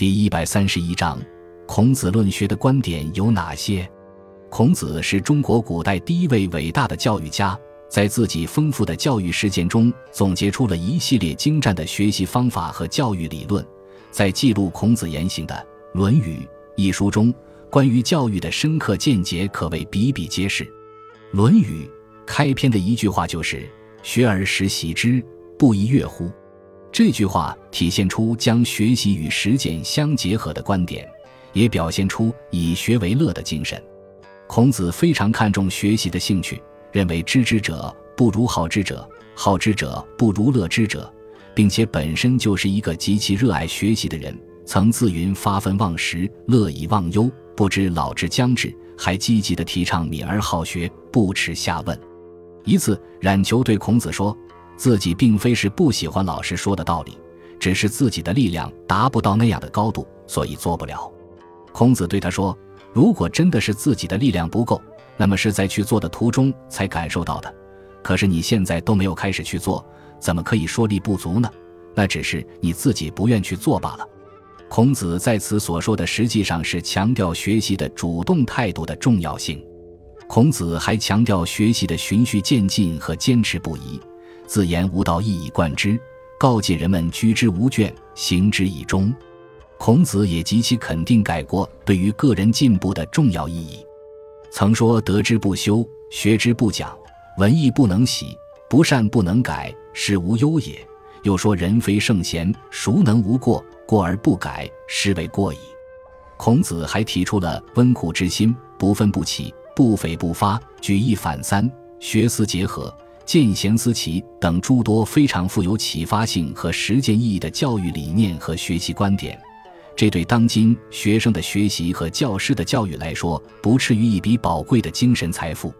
第一百三十一章，孔子论学的观点有哪些？孔子是中国古代第一位伟大的教育家，在自己丰富的教育实践中，总结出了一系列精湛的学习方法和教育理论。在记录孔子言行的《论语》一书中，关于教育的深刻见解可谓比比皆是。《论语》开篇的一句话就是“学而时习之，不亦说乎”。这句话体现出将学习与实践相结合的观点，也表现出以学为乐的精神。孔子非常看重学习的兴趣，认为知之者不如好之者，好之者不如乐之者，并且本身就是一个极其热爱学习的人。曾自云：“发愤忘食，乐以忘忧，不知老之将至。”还积极地提倡敏而好学，不耻下问。一次，冉求对孔子说。自己并非是不喜欢老师说的道理，只是自己的力量达不到那样的高度，所以做不了。孔子对他说：“如果真的是自己的力量不够，那么是在去做的途中才感受到的。可是你现在都没有开始去做，怎么可以说力不足呢？那只是你自己不愿去做罢了。”孔子在此所说的，实际上是强调学习的主动态度的重要性。孔子还强调学习的循序渐进和坚持不移。自言无道，一以贯之，告诫人们居之无倦，行之以忠。孔子也极其肯定改过对于个人进步的重要意义，曾说：“得之不修，学之不讲，文艺不能习，不善不能改，是无忧也。”又说：“人非圣贤，孰能无过？过而不改，是谓过矣。”孔子还提出了温故知新、不愤不启、不悱不发、举一反三、学思结合。见贤思齐等诸多非常富有启发性和实践意义的教育理念和学习观点，这对当今学生的学习和教师的教育来说，不啻于一笔宝贵的精神财富。